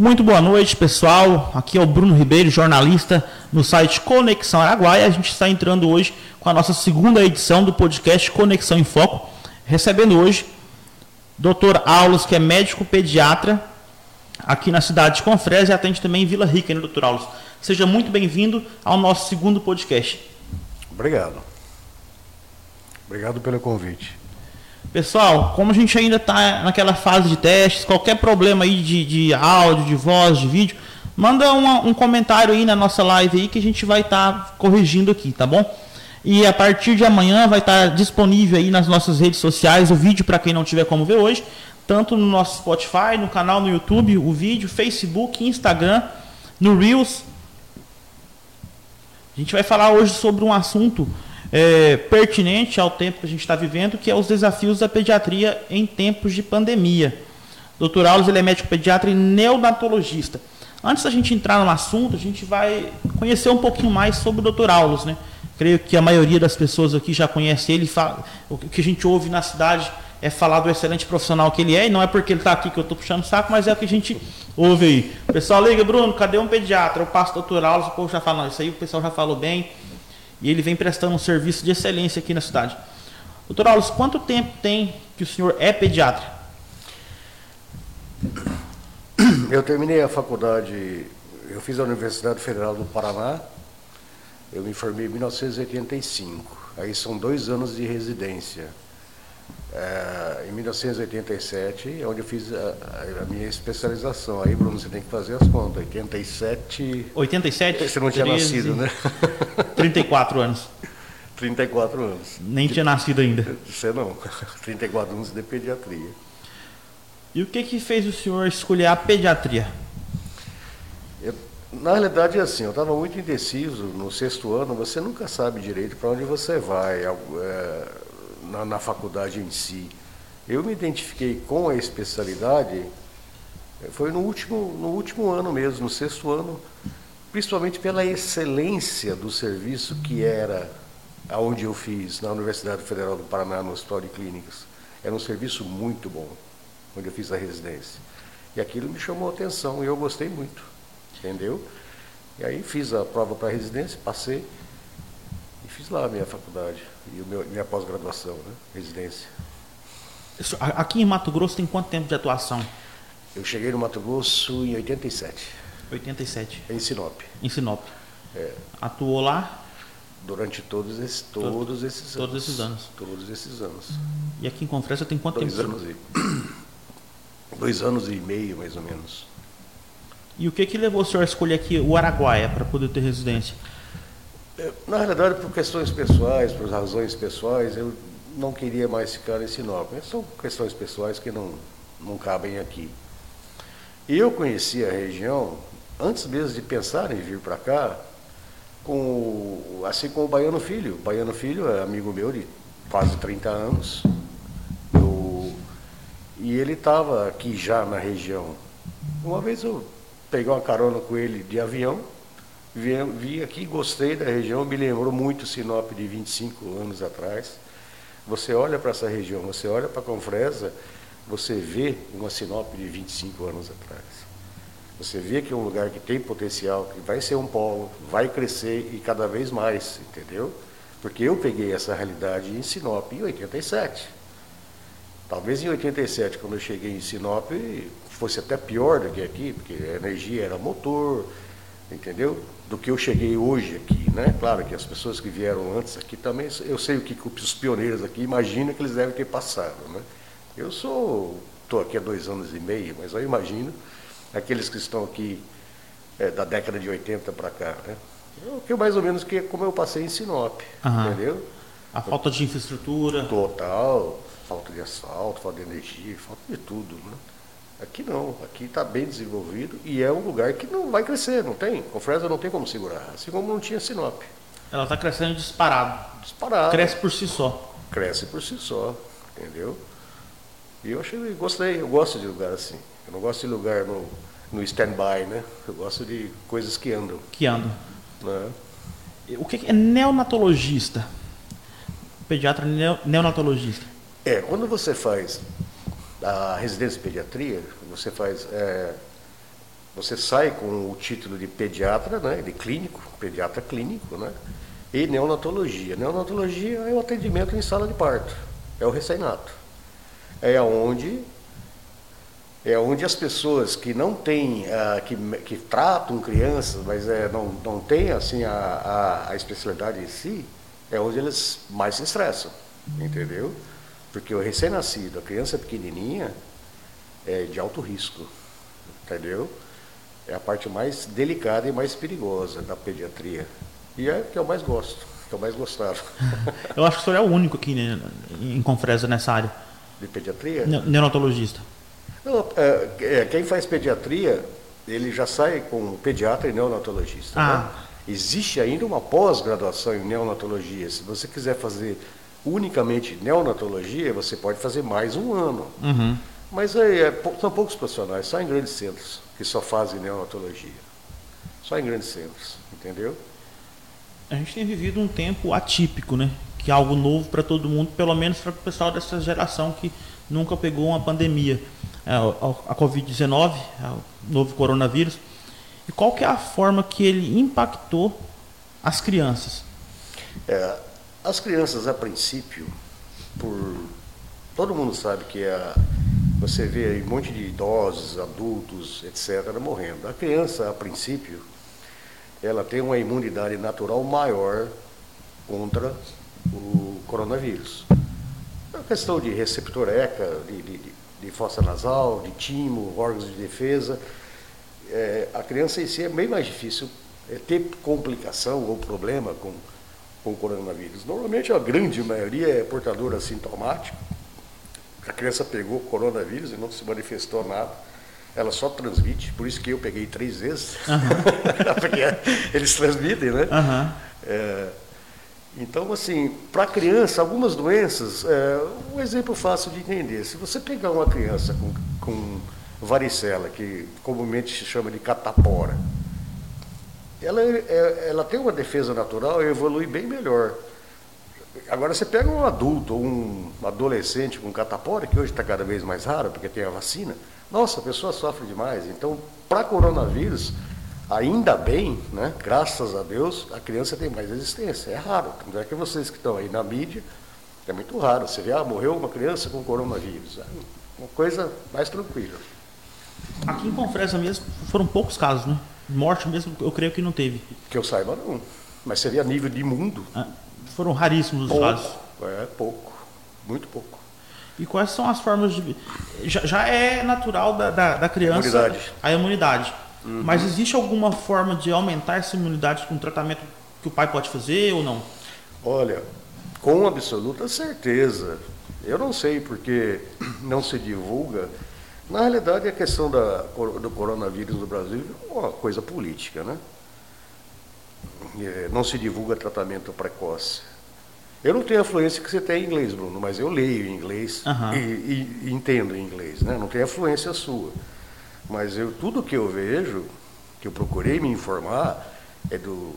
Muito boa noite, pessoal. Aqui é o Bruno Ribeiro, jornalista no site Conexão Araguaia. A gente está entrando hoje com a nossa segunda edição do podcast Conexão em Foco, recebendo hoje Dr. Aulos, que é médico pediatra aqui na cidade de Confresa e atende também em Vila Rica, né, Dr. Aulos? Seja muito bem-vindo ao nosso segundo podcast. Obrigado. Obrigado pelo convite. Pessoal, como a gente ainda está naquela fase de testes, qualquer problema aí de, de áudio, de voz, de vídeo, manda uma, um comentário aí na nossa live aí que a gente vai estar tá corrigindo aqui, tá bom? E a partir de amanhã vai estar tá disponível aí nas nossas redes sociais o vídeo para quem não tiver como ver hoje, tanto no nosso Spotify, no canal no YouTube, o vídeo, Facebook, Instagram, no Reels. A gente vai falar hoje sobre um assunto é, pertinente ao tempo que a gente está vivendo, que é os desafios da pediatria em tempos de pandemia. Dr. Aulos ele é médico pediatra e neonatologista. Antes da gente entrar no assunto, a gente vai conhecer um pouquinho mais sobre o Dr. Aulos. Né? Creio que a maioria das pessoas aqui já conhece ele. O que a gente ouve na cidade é falar do excelente profissional que ele é, e não é porque ele está aqui que eu estou puxando o saco, mas é o que a gente ouve aí. O pessoal liga, Bruno, cadê um pediatra? Eu passo Dr. Aulos, o povo já fala, não, isso aí o pessoal já falou bem e ele vem prestando um serviço de excelência aqui na cidade. Doutor Aulos, quanto tempo tem que o senhor é pediatra? Eu terminei a faculdade, eu fiz a Universidade Federal do Paraná, eu me formei em 1985, aí são dois anos de residência. É, em 1987, é onde eu fiz a, a, minha especialização. Aí, Bruno, você tem que fazer as contas. 87. 87? Você não tinha 13, nascido, né? 34 anos. 34 anos. Nem tinha nascido ainda. Você não. 34 anos de pediatria. E o que que fez o senhor escolher a pediatria? Eu, na realidade, é assim, eu estava muito indeciso no sexto ano. Você nunca sabe direito para onde você vai. É, na, na faculdade em si. Eu me identifiquei com a especialidade, eh, foi no último, no último ano mesmo, no sexto ano, principalmente pela excelência do serviço que era aonde eu fiz, na Universidade Federal do Paraná, no Hospital de Clínicas. Era um serviço muito bom, onde eu fiz a residência. E aquilo me chamou a atenção e eu gostei muito, entendeu? E aí fiz a prova para a residência, passei fiz lá a minha faculdade e o meu, minha pós-graduação, né? residência. Aqui em Mato Grosso tem quanto tempo de atuação? Eu cheguei no Mato Grosso em 87. 87. Em Sinop. Em Sinop. É. Atuou lá? Durante todos esses, todos Todo, esses anos. Todos esses anos. Todos esses anos. E aqui em Confresa tem quanto dois tempo? Anos e, dois anos e meio, mais ou menos. E o que, que levou o senhor a escolher aqui o Araguaia para poder ter residência? Na realidade, por questões pessoais, por razões pessoais, eu não queria mais ficar em Sinop. São questões pessoais que não, não cabem aqui. E eu conheci a região, antes mesmo de pensar em vir para cá, com, assim como o Baiano Filho. O Baiano Filho é amigo meu de quase 30 anos. Eu, e ele estava aqui já na região. Uma vez eu peguei uma carona com ele de avião, Vi, vi aqui, gostei da região, me lembrou muito Sinop de 25 anos atrás. Você olha para essa região, você olha para Confresa, você vê uma Sinop de 25 anos atrás. Você vê que é um lugar que tem potencial, que vai ser um polo, vai crescer e cada vez mais, entendeu? Porque eu peguei essa realidade em Sinop em 87. Talvez em 87, quando eu cheguei em Sinop, fosse até pior do que aqui, porque a energia era motor, entendeu? Do que eu cheguei hoje aqui, né? Claro que as pessoas que vieram antes aqui também, eu sei o que os pioneiros aqui imaginam que eles devem ter passado, né? Eu sou, estou aqui há dois anos e meio, mas eu imagino aqueles que estão aqui é, da década de 80 para cá, né? O que mais ou menos que como eu passei em Sinop, uhum. entendeu? A falta de infraestrutura. Total, falta de asfalto, falta de energia, falta de tudo, né? Aqui não, aqui está bem desenvolvido e é um lugar que não vai crescer, não tem. Confresa não tem como segurar, assim como não tinha Sinop. Ela está crescendo disparado. Disparado. Cresce por si só. Cresce por si só, entendeu? E eu achei, gostei, eu gosto de lugar assim. Eu não gosto de lugar no, no stand-by, né? Eu gosto de coisas que andam. Que andam. Né? O que é neonatologista? Pediatra neonatologista. É, quando você faz a residência de pediatria, você faz é, Você sai com o título de pediatra, né, de clínico, pediatra clínico, né, e neonatologia. Neonatologia é o atendimento em sala de parto, é o recém-nato. É onde é onde as pessoas que não têm, uh, que, que tratam crianças, mas é, não, não têm assim, a, a, a especialidade em si, é onde eles mais se estressam, entendeu? Porque o recém-nascido, a criança pequenininha, é de alto risco, entendeu? É a parte mais delicada e mais perigosa da pediatria. E é que eu mais gosto, que eu mais gostava. eu acho que o senhor é o único aqui né, em Confresa nessa área. De pediatria? Neonatologista. Não, é, é, quem faz pediatria, ele já sai com pediatra e neonatologista. Né? Ah. Né? Existe ainda uma pós-graduação em neonatologia. Se você quiser fazer unicamente neonatologia, você pode fazer mais um ano. Uhum. Mas é, é, são poucos profissionais, só em grandes centros, que só fazem neonatologia. Só em grandes centros, entendeu? A gente tem vivido um tempo atípico, né? Que é algo novo para todo mundo, pelo menos para o pessoal dessa geração que nunca pegou uma pandemia. É, a Covid-19, é o novo coronavírus. E qual que é a forma que ele impactou as crianças? É, as crianças, a princípio, por todo mundo sabe que é, você vê um monte de idosos, adultos, etc., morrendo. A criança, a princípio, ela tem uma imunidade natural maior contra o coronavírus. É uma questão de receptor ECA, de, de, de fossa nasal, de timo, órgãos de defesa. É, a criança em si é bem mais difícil é, ter complicação ou problema com, com o coronavírus. Normalmente a grande maioria é portadora assintomática. A criança pegou coronavírus e não se manifestou nada. Ela só transmite, por isso que eu peguei três vezes. Uhum. Porque eles transmitem, né? Uhum. É, então, assim, para a criança, algumas doenças, é, um exemplo fácil de entender. Se você pegar uma criança com, com varicela, que comumente se chama de catapora, ela, é, ela tem uma defesa natural e evolui bem melhor. Agora, você pega um adulto ou um adolescente com catapora, que hoje está cada vez mais raro, porque tem a vacina, nossa, a pessoa sofre demais. Então, para coronavírus, Ainda bem, né, graças a Deus, a criança tem mais resistência. É raro. Tanto é que vocês que estão aí na mídia, é muito raro. Você vê, ah, morreu uma criança com coronavírus. É uma coisa mais tranquila. Aqui em Confresa mesmo foram poucos casos, né? Morte mesmo, eu creio que não teve. Que eu saiba, não. Mas seria nível de mundo. Ah, foram raríssimos os casos. É, pouco. Muito pouco. E quais são as formas de. Já, já é natural da, da, da criança imunidade. a imunidade. Uhum. Mas existe alguma forma de aumentar essa imunidade com tratamento que o pai pode fazer ou não? Olha, com absoluta certeza. Eu não sei porque não se divulga. Na realidade, a questão da, do coronavírus no Brasil é uma coisa política, né? É, não se divulga tratamento precoce. Eu não tenho a fluência que você tem em inglês, Bruno, mas eu leio em inglês uhum. e, e, e, entendo em inglês, né? Não tem a fluência sua. Mas eu, tudo que eu vejo, que eu procurei me informar, é do.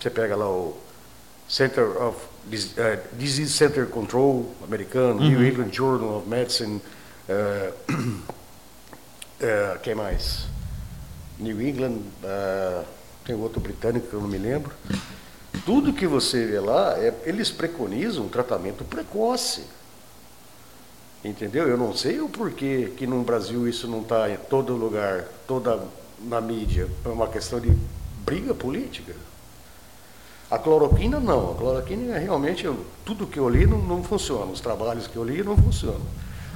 Você pega lá o Center of uh, Disease Center Control americano, uhum. New England Journal of Medicine, uh, uh, quem mais? New England, uh, tem outro britânico que eu não me lembro. Tudo que você vê lá, é, eles preconizam um tratamento precoce. Entendeu? Eu não sei o porquê que no Brasil isso não está em todo lugar, toda na mídia. É uma questão de briga política. A cloroquina não. A cloroquina é realmente, tudo que eu li não, não funciona. Os trabalhos que eu li não funcionam.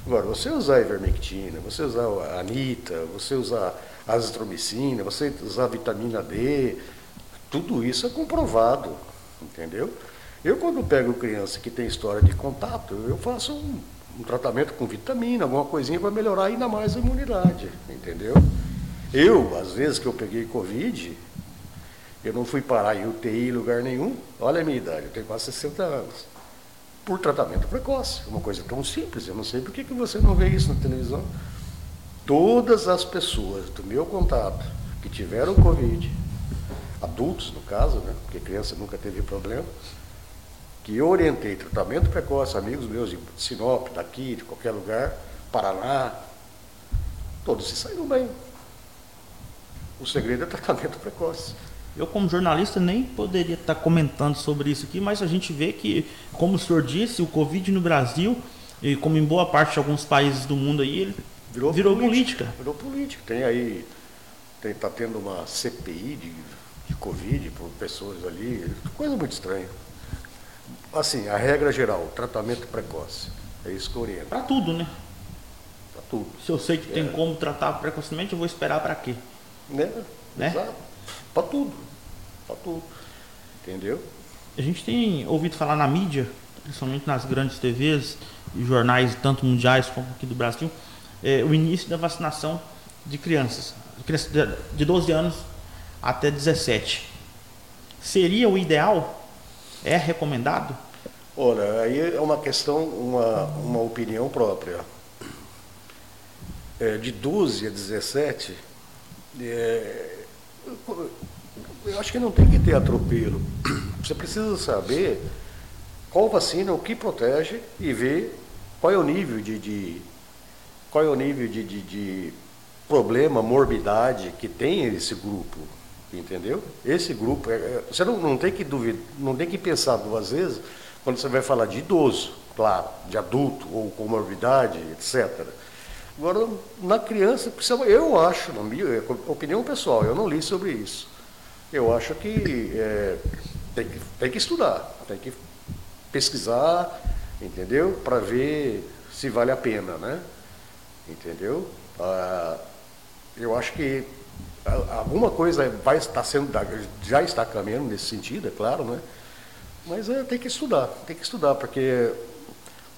Agora, você usar ivermectina, você usar a anita, você usar azitromicina, você usar vitamina D, tudo isso é comprovado, entendeu? Eu, quando pego criança que tem história de contato, eu faço um um tratamento com vitamina, alguma coisinha para melhorar ainda mais a imunidade, entendeu? Eu, às vezes que eu peguei Covid, eu não fui parar em UTI em lugar nenhum, olha a minha idade, eu tenho quase 60 anos, por tratamento precoce, uma coisa tão simples, eu não sei por que, que você não vê isso na televisão. Todas as pessoas do meu contato que tiveram Covid, adultos no caso, né, porque criança nunca teve problema, que eu orientei tratamento precoce, amigos meus de Sinop, daqui, de qualquer lugar, Paraná, todos se saíram bem. O segredo é tratamento precoce. Eu, como jornalista, nem poderia estar comentando sobre isso aqui, mas a gente vê que, como o senhor disse, o Covid no Brasil, e como em boa parte de alguns países do mundo aí, ele virou, virou política. política. Virou política. Tem aí, está tendo uma CPI de, de Covid por pessoas ali, coisa muito estranha. Assim, a regra geral, tratamento precoce. É isso que orienta. Para tudo, né? Para tudo. Se eu sei que é. tem como tratar precocemente, eu vou esperar para quê? Né? né? Exato. Para tudo. Para tudo. Entendeu? A gente tem ouvido falar na mídia, principalmente nas grandes TVs e jornais, tanto mundiais como aqui do Brasil, é, o início da vacinação de crianças, de 12 anos até 17. Seria o ideal? É recomendado? Olha, aí é uma questão, uma, uma opinião própria. É, de 12 a 17, é, eu acho que não tem que ter atropelo. Você precisa saber qual vacina, o que protege e ver qual é o nível de, de qual é o nível de, de, de problema, morbidade que tem esse grupo, entendeu? Esse grupo, é, é, você não, não tem que duvidar, não tem que pensar duas vezes quando você vai falar de idoso, claro, de adulto ou comorbidade, etc. Agora, na criança, eu acho, na minha opinião pessoal, eu não li sobre isso. Eu acho que é, tem que, tem que estudar, tem que pesquisar, entendeu? Para ver se vale a pena, né? Entendeu? Ah, eu acho que alguma coisa vai estar sendo, já está caminhando nesse sentido, é claro, né? Mas é, tem que estudar, tem que estudar, porque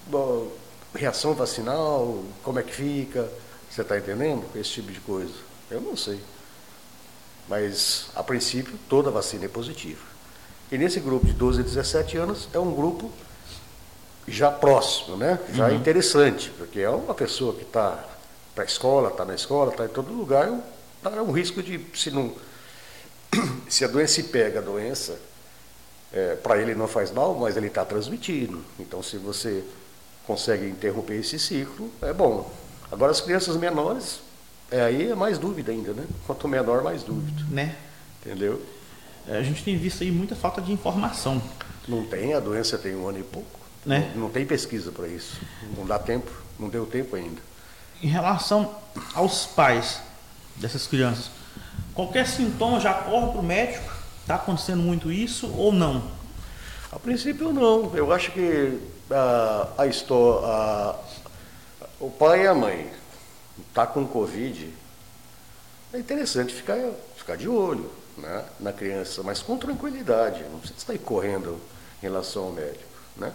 bom, reação vacinal, como é que fica, você está entendendo? Esse tipo de coisa. Eu não sei. Mas, a princípio, toda vacina é positiva. E nesse grupo de 12 a 17 anos, é um grupo já próximo, né? já uhum. interessante, porque é uma pessoa que está para a escola, está na escola, está em todo lugar, é um, é um risco de, se não. Se a doença se pega a doença, é, para ele não faz mal, mas ele está transmitindo. Então, se você consegue interromper esse ciclo, é bom. Agora, as crianças menores, é, aí é mais dúvida ainda, né? Quanto menor, mais dúvida. Né? Entendeu? É, a gente tem visto aí muita falta de informação. Não tem, a doença tem um ano e pouco. Né? Não, não tem pesquisa para isso. Não dá tempo, não deu tempo ainda. Em relação aos pais dessas crianças, qualquer sintoma já corre para o médico? Está acontecendo muito isso ou não? A princípio não. Eu acho que a, a história, a, o pai e a mãe tá com Covid, é interessante ficar, ficar de olho né, na criança, mas com tranquilidade. Não precisa estar correndo em relação ao médico. Né?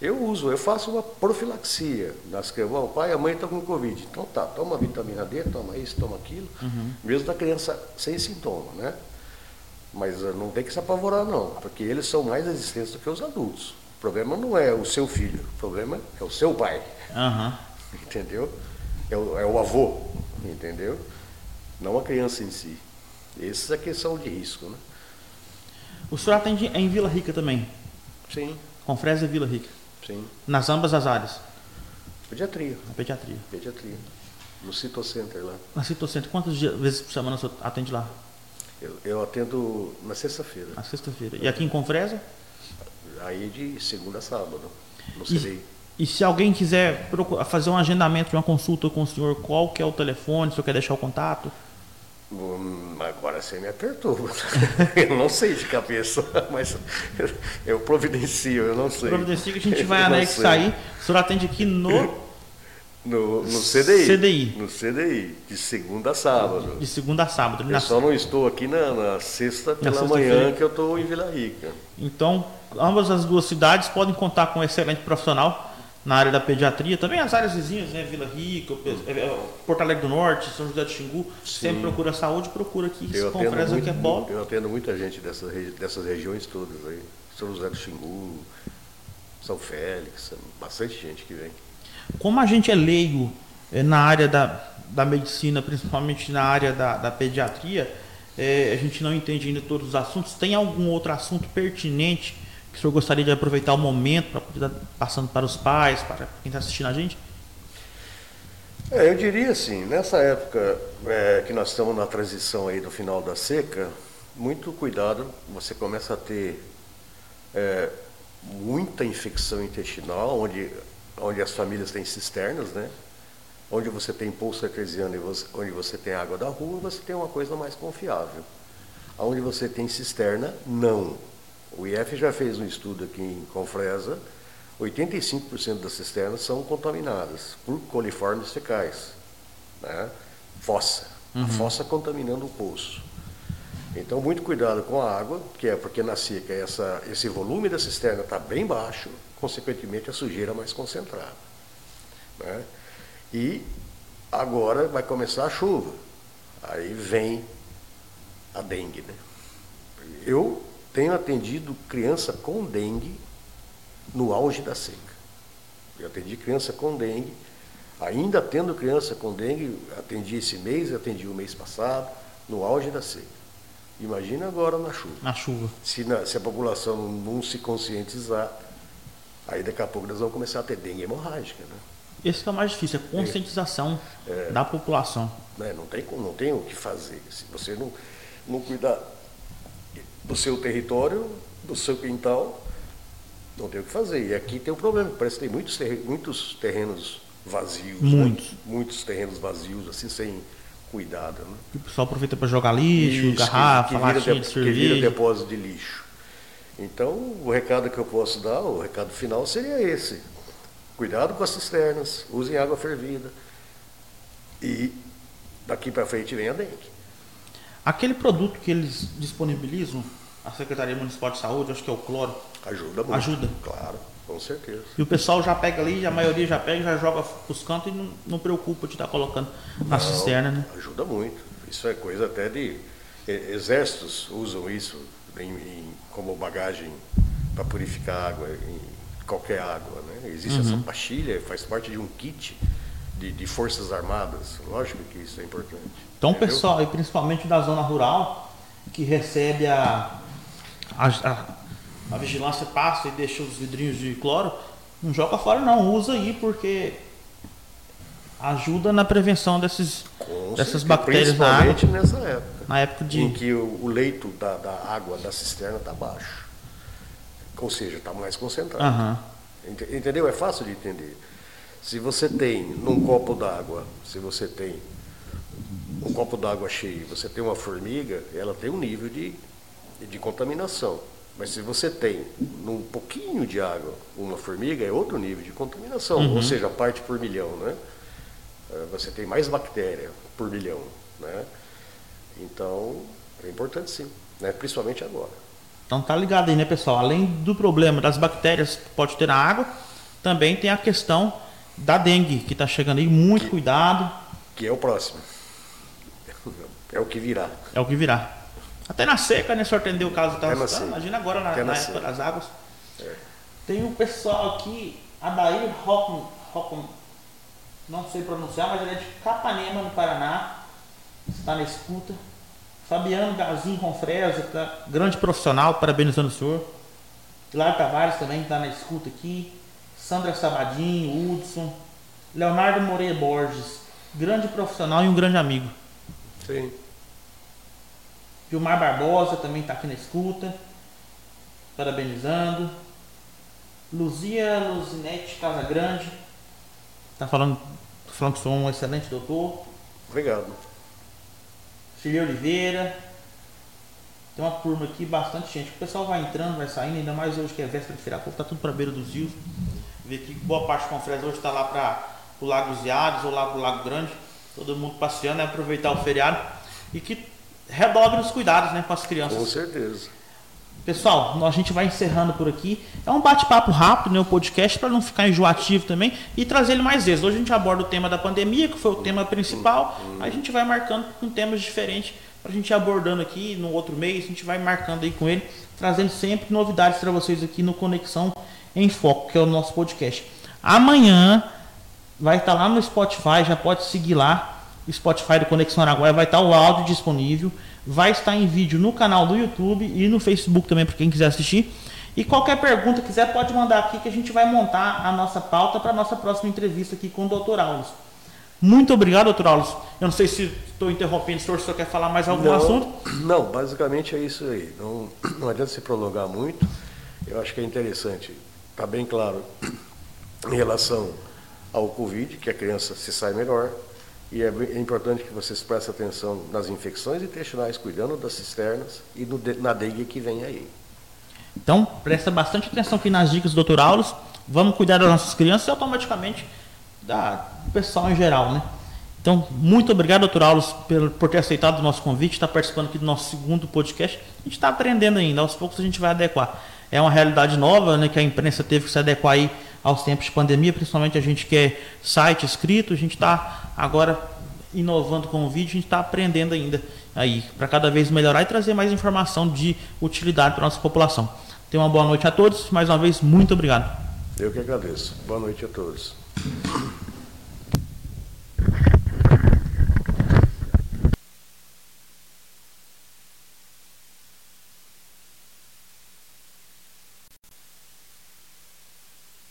Eu uso, eu faço uma profilaxia. Nas que o pai e a mãe estão com Covid. Então tá, toma vitamina D, toma isso, toma aquilo, uhum. mesmo da criança sem sintoma, né? Mas eh, não tem que se apavorar não, porque eles são mais resistentes do que os adultos. O problema não é o seu filho, o problema é o seu pai. Uhum. Entendeu? É o, é o avô, entendeu? Não a criança em si. Essa é a questão de risco, né? O senhor atende em Vila Rica também? Sim. Com Fresa e Vila Rica? Sim. Nas ambas as áreas? Pediatria. Na pediatria. Pediatria. No Citocenter lá. Na Citocenter, quantas vezes por semana você atende lá? Eu, eu atendo na sexta-feira. Na sexta-feira. E aqui em Confresa? Aí de segunda a sábado, no CDI. E, e se alguém quiser fazer um agendamento de uma consulta com o senhor, qual que é o telefone, se o senhor quer deixar o contato? Hum, agora você me apertou. eu não sei de cabeça, mas eu providencio, eu não sei. Providencio que a gente vai anexar aí. O senhor atende aqui no no, no CDI. CDI. No CDI, de segunda a sábado. De segunda a sábado. Eu só não estou aqui na, na sexta pela na manhã, que eu estou em Vila Rica. Então, ambas as duas cidades podem contar com um excelente profissional na área da pediatria, também as áreas vizinhas, né? Vila Rica, é, é, Porto Alegre do Norte, São José do Xingu, Sim. sempre procura saúde, procura aqui, eu se conferência aqui é bom. Eu atendo muita gente dessas, dessas regiões todas aí. São José do Xingu, São Félix, bastante gente que vem. Como a gente é leigo é, na área da, da medicina, principalmente na área da, da pediatria, é, a gente não entende ainda todos os assuntos. Tem algum outro assunto pertinente que o senhor gostaria de aproveitar o momento para poder estar passando para os pais, para quem está assistindo a gente? É, eu diria assim, nessa época é, que nós estamos na transição aí do final da seca, muito cuidado, você começa a ter muita infecção intestinal, onde, onde as famílias têm cisternas, né? Onde você tem pulso artesiano e você, onde você tem água da rua, você tem uma coisa mais confiável. Onde você tem cisterna, não. O IF já fez um estudo aqui em Confresa, 85% das cisternas são contaminadas por coliformes fecais. Né? Fossa. Uhum. A fossa contaminando o poço. Então, muito cuidado com a água, que é porque na seca essa, esse volume da cisterna está bem baixo, consequentemente a sujeira mais concentrada. Né? E agora vai começar a chuva. Aí vem a dengue. Né? Eu tenho atendido criança com dengue no auge da seca. Eu atendi criança com dengue, ainda tendo criança com dengue, atendi esse mês, atendi o mês passado, no auge da seca. Imagina agora na chuva. Na chuva. Se, na, se a população não, não, se conscientizar, aí daqui a pouco nós vamos começar a ter dengue hemorrágica. Né? Esse que é o mais difícil, a conscientização é, da população. Né, não, tem, não tem o que fazer. Se você não, não cuidar do seu território, do seu quintal, não tem o que fazer. E aqui tem um problema, parece que tem muitos, terrenos, muitos terrenos vazios. Muitos. Né? Muitos terrenos vazios, assim, sem cuidado. Né? o pessoal aproveita para jogar lixo, Isso, garrafa, que, que de. Que vira depósito de lixo. Então, o recado que eu posso dar, o recado final seria esse. Cuidado com as cisternas, usem água fervida. E daqui para frente vem a dengue. Aquele produto que eles disponibilizam, a Secretaria Municipal de Saúde, acho que é o cloro. Ajuda muito. Ajuda. Claro, com certeza. E o pessoal já pega ali, a maioria já pega, já joga os cantos e não, não preocupa de estar colocando na cisterna, né? Ajuda muito. Isso é coisa até de. Exércitos usam isso em, em, como bagagem para purificar água, em qualquer água. Né? Existe uhum. essa pastilha, faz parte de um kit de, de, Forças Armadas. Lógico que isso é importante. Então, entendeu? pessoal, e principalmente da zona rural, que recebe a, a, a a vigilância passa e deixa os vidrinhos de cloro, não joga fora não, usa aí porque ajuda na prevenção desses, dessas bactérias na água. nessa época. Na época de... Em que o, o leito da, da, água da cisterna está baixo. Ou seja, está mais concentrado. Uhum. Entendeu? É fácil de entender. Se você tem num copo d'água, se você tem um copo d'água cheio, você tem uma formiga, ela tem um nível de, de contaminação. Mas se você tem num pouquinho de água uma formiga, é outro nível de contaminação, uhum. ou seja, parte por milhão, né? É, você tem mais bactéria por milhão, né? Então, é importante sim, né? principalmente agora. Então tá ligado aí, né, pessoal? Além do problema das bactérias que pode ter na água, também tem a questão da dengue, que está chegando aí, muito que, cuidado. Que é o próximo. É o que virá. É o que virá. Até na seca, né? O senhor atendeu o caso que estava citando. Imagina agora na, na época das águas. É. Tem um pessoal aqui, Adair Hockman, não sei pronunciar, mas ele é de Capanema, no Paraná. Está na escuta. Fabiano Gazinho Confresa, tá, grande profissional, parabenizando o senhor. Hilário Tavares também está na escuta aqui. Sandra Sabadinho, Hudson. Leonardo Moreira Borges, grande profissional e um grande amigo. Sim. Gilmar Barbosa também está aqui na escuta, parabenizando. Luzia Luzinete Casagrande tá falando sou um excelente doutor. Obrigado. Fili Oliveira. Tem uma turma aqui, bastante gente. O pessoal vai entrando, vai saindo, ainda mais hoje que é véspera de feriado. Está tudo para beira dos rios. Vê que boa parte do Confresa hoje está lá para o Lago Ziados ou lá para o Lago Grande. Todo mundo passeando, é aproveitar o feriado. E que redobre os cuidados né, com as crianças. Com certeza. Pessoal, a gente vai encerrando por aqui. É um bate-papo rápido, né, o podcast, para não ficar enjoativo também e trazer ele mais vezes. Hoje a gente aborda o tema da pandemia, que foi o tema principal. A gente vai marcando com temas diferentes para a gente ir abordando aqui no outro mês. A gente vai marcando aí com ele, trazendo sempre novidades para vocês aqui no Conexão em Foco, que é o nosso podcast. Amanhã vai estar lá no Spotify, já pode seguir lá Spotify do Conexão Araguaia, vai estar o áudio disponível, vai estar em vídeo no canal do YouTube e no Facebook também para quem quiser assistir. E qualquer pergunta quiser pode mandar aqui que a gente vai montar a nossa pauta para a nossa próxima entrevista aqui com o Dr. Aulos. Muito obrigado, doutor Aulos. Eu não sei se estou interrompendo, se o senhor quer falar mais algum não, assunto? Não, basicamente é isso aí. Não, não adianta se prolongar muito. Eu acho que é interessante, está bem claro, em relação ao Covid, que a criança se sai melhor. E é, é importante que vocês prestem atenção nas infecções intestinais, cuidando das cisternas e no, na dengue que vem aí. Então, presta bastante atenção aqui nas dicas do Dr. Aulos. Vamos cuidar das nossas crianças e automaticamente da, do pessoal em geral, né? Então, muito obrigado, doutor Aulos, por, por ter aceitado o nosso convite, estar participando aqui do nosso segundo podcast. A gente está aprendendo ainda, aos poucos a gente vai adequar. É uma realidade nova, né, que a imprensa teve que se adequar aí aos tempos de pandemia, principalmente a gente que é site escrito, a gente está agora inovando com o vídeo, a gente está aprendendo ainda aí, para cada vez melhorar e trazer mais informação de utilidade para nossa população. Tenha uma boa noite a todos, mais uma vez, muito obrigado. Eu que agradeço. Boa noite a todos.